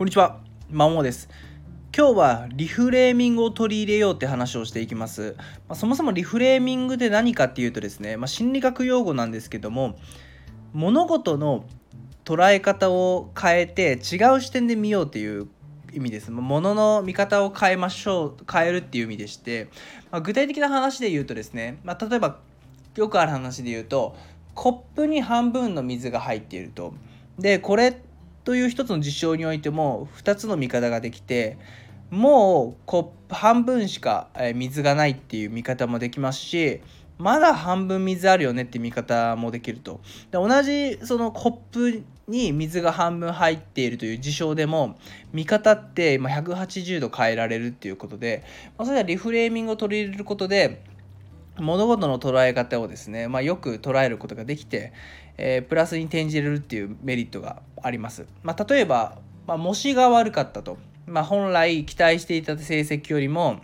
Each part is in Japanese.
こんにちは、まもです。今日はリフレーミングを取り入れようって話をしていきます。まあ、そもそもリフレーミングで何かっていうとですね、まあ、心理学用語なんですけども、物事の捉え方を変えて違う視点で見ようっていう意味です。物の見方を変えましょう、変えるっていう意味でして、まあ、具体的な話で言うとですね、ま例えばよくある話で言うと、コップに半分の水が入っていると。で、これという一つの事象においても2つの見方ができてもうコップ半分しか水がないっていう見方もできますしまだ半分水あるよねって見方もできると。で同じそのコップに水が半分入っているという事象でも見方って180度変えられるっていうことで、まあ、それはリフレーミングを取り入れることで物事の捉え方をですね、まあ、よく捉えることができて、えー、プラスに転じれるっていうメリットがあります。まあ、例えば、まあ、模試が悪かったと。まあ、本来期待していた成績よりも、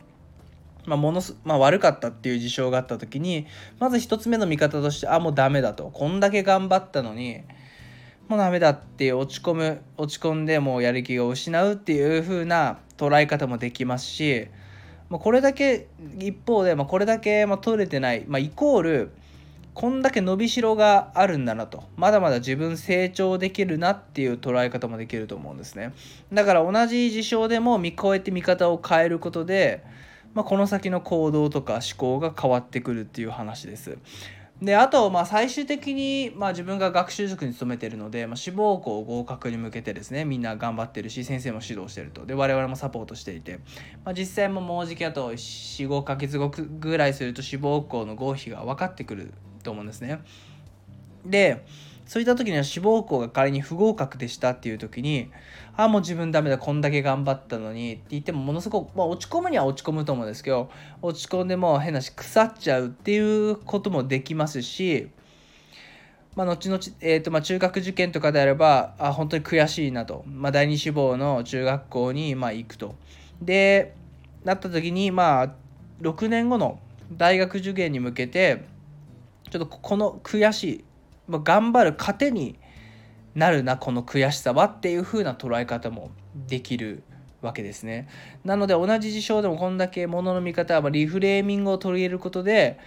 まあ、ものす、まあ、悪かったっていう事象があった時にまず1つ目の見方としてあもうダメだとこんだけ頑張ったのにもうダメだって落ち込む落ち込んでもうやる気を失うっていう風な捉え方もできますしまあ、これだけ一方で、まあ、これだけ、ま、取れてない、まあ、イコールこんだけ伸びしろがあるんだなと。まだまだ自分成長できるなっていう捉え方もできると思うんですね。だから同じ事象でも見越えて見方を変えることで、まあ、この先の行動とか思考が変わってくるっていう話です。であとまあ最終的にまあ自分が学習塾に勤めてるので、まあ、志望校合格に向けてですねみんな頑張ってるし先生も指導してると。で我々もサポートしていて、まあ、実際ももうじきあと45ヶ月後ぐらいすると志望校の合否が分かってくると思うんですね。でそういった時には志望校が仮に不合格でしたっていう時にああもう自分ダメだこんだけ頑張ったのにって言ってもものすごく、まあ、落ち込むには落ち込むと思うんですけど落ち込んでも変なし腐っちゃうっていうこともできますしまあ、後々、えーとまあ、中学受験とかであればあ本当に悔しいなと、まあ、第二志望の中学校にまあ行くと。でなった時にまあ6年後の大学受験に向けてちょっとこの悔しいまあ、頑張る糧になるなこの悔しさはっていう風な捉え方もできるわけですね。なので同じ事象でもこんだけものの見方はリフレーミングを取り入れることで、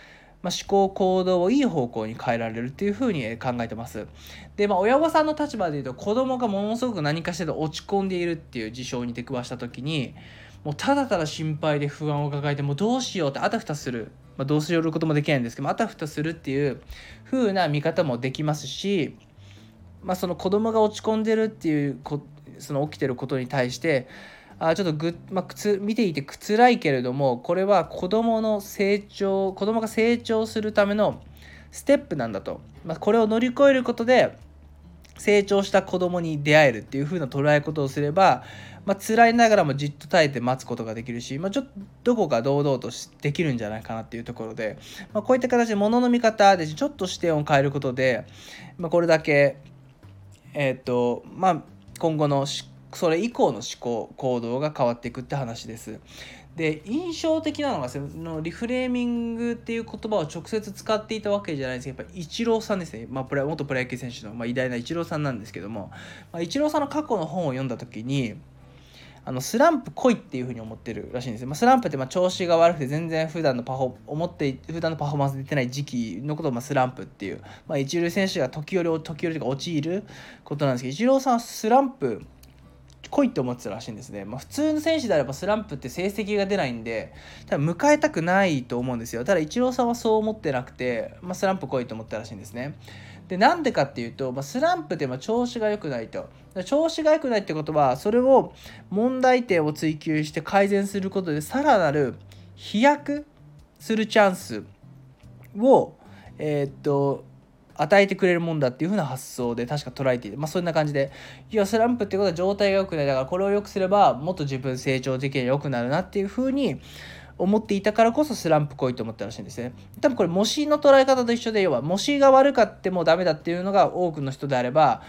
まあ、思考行動をいい方向に変えられるっていうふうに考えてます。でまあ親御さんの立場で言うと子供がものすごく何かしら落ち込んでいるっていう事象に出くわした時にもうただただ心配で不安を抱えてもうどうしようってあたふたする、まあ、どうしようこともできないんですけどあたふたするっていう風な見方もできますし、まあ、その子供が落ち込んでるっていうこその起きてることに対してあちょっとぐ、まあ、くつ見ていて辛いけれどもこれは子供の成長子供が成長するためのステップなんだと、まあ、これを乗り越えることで成長した子供に出会えるっていう風な捉えことをすれば、まあ辛いながらもじっと耐えて待つことができるし、まあ、ちょっとどこか堂々とできるんじゃないかなっていうところで、まあ、こういった形で物の見方でちょっと視点を変えることで、まあ、これだけえっ、ー、とまあ今後のそれ以降の思考行動が変わっていくって話です。で印象的なのがそのリフレーミングっていう言葉を直接使っていたわけじゃないですけどやっぱイチローさんですね、まあ、プロ元プロ野球選手の、まあ、偉大なイチローさんなんですけども、まあ、イチローさんの過去の本を読んだ時にあのスランプ来いっていうふうに思ってるらしいんですよ、まあ、スランプってまあ調子が悪くて全然普段のパフォ思って普段のパフォーマンス出てない時期のことをまあスランプっていう、まあ、一流選手が時折時折とか陥ることなんですけどイチローさんはスランプ来いって思ってたらしいんですね。まあ、普通の選手であればスランプって成績が出ないんで、多分迎えたくないと思うんですよ。ただ、イチローさんはそう思ってなくて、まあ、スランプ来いと思ったらしいんですね。で、なんでかっていうと、まあ、スランプってま調子が良くないと。調子が良くないってことは、それを問題点を追求して改善することで、さらなる飛躍するチャンスを、えー、っと、与えてくれるもんだっていう風な発想で確か捉えていて、まあ、そんな感じでいやスランプってことは状態が良くない。だからこれを良くすればもっと自分成長できる良くなるなっていう風に思っていたからこそスランプ来いと思ったらしいんですね。多分これ模試の捉え方と一緒で要は模試が悪かってもダメだっていうのが多くの人であれば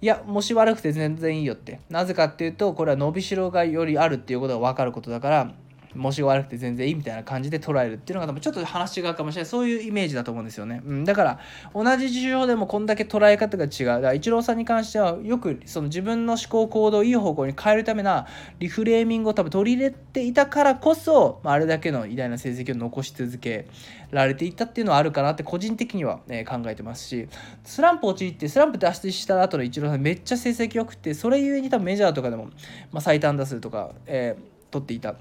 いや模試悪くて全然いいよって。なぜかっていうとこれは伸びしろがよりあるっていうことが分かることだから模試が悪くて全然いいみたいな感じで捉えるっていうのが多分ちょっと話違うかもしれない。そういうイメージだと思うんですよね、うん、だから同じ事象でもこんだけ捉え方が違う。だからイチローさんに関してはよくその自分の思考行動をいい方向に変えるためなリフレーミングを多分取り入れていたからこそ、まあ、あれだけの偉大な成績を残し続けられていたっていうのはあるかなって個人的には、ね、考えてますし。スランプ陥ってスランプ脱出した後のイチローさんめっちゃ成績良くてそれゆえに多分メジャーとかでも、まあ、最短打数とか、えー、取っていた。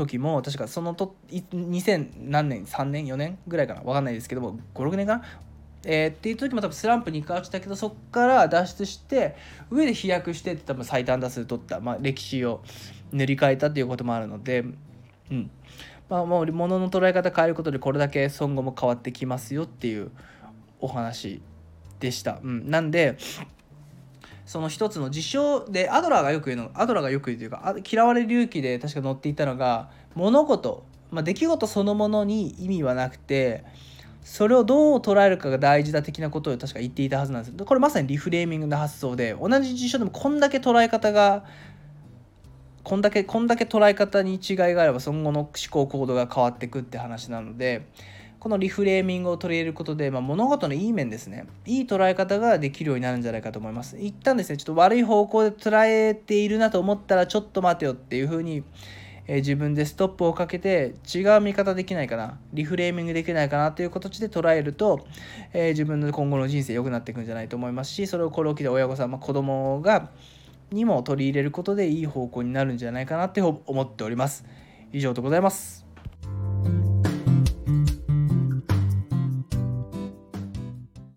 時も確かそのと2000何年3年4年ぐらいかな。分かんないですけども56年かな。えー、っていう時も多分スランプに関したけどそこから脱出して上で飛躍してって多分最短打数取った、まあ、歴史を塗り替えたっていうこともあるので、うん。まあ、もう物の捉え方変えることでこれだけ今後も変わってきますよっていうお話でした。うん、なんでその一つの事象でアドラーがよく言うのアドラーがよく言うというか嫌われる勇気で確か載っていたのが物事、まあ、出来事そのものに意味はなくてそれをどう捉えるかが大事だ的なことを確か言っていたはずなんです。これまさにリフレーミングの発想で同じ事象でもこんだけ捉え方がこんだけこんだけ捉え方に違いがあればその後の思考行動が変わってくって話なのでこのリフレーミングを取り入れることで、まあ、物事のいい面ですね。いい捉え方ができるようになるんじゃないかと思います。一旦ですねちょっと悪い方向で捉えているなと思ったらちょっと待てよっていうふうに、えー、自分でストップをかけて違う見方できないかなリフレーミングできないかなという形で捉えると、えー、自分の今後の人生良くなっていくんじゃないと思いますしそれをこれを機で親御さん、まあ、子供がにも取り入れることでいい方向になるんじゃないかなって思っております。以上でございます。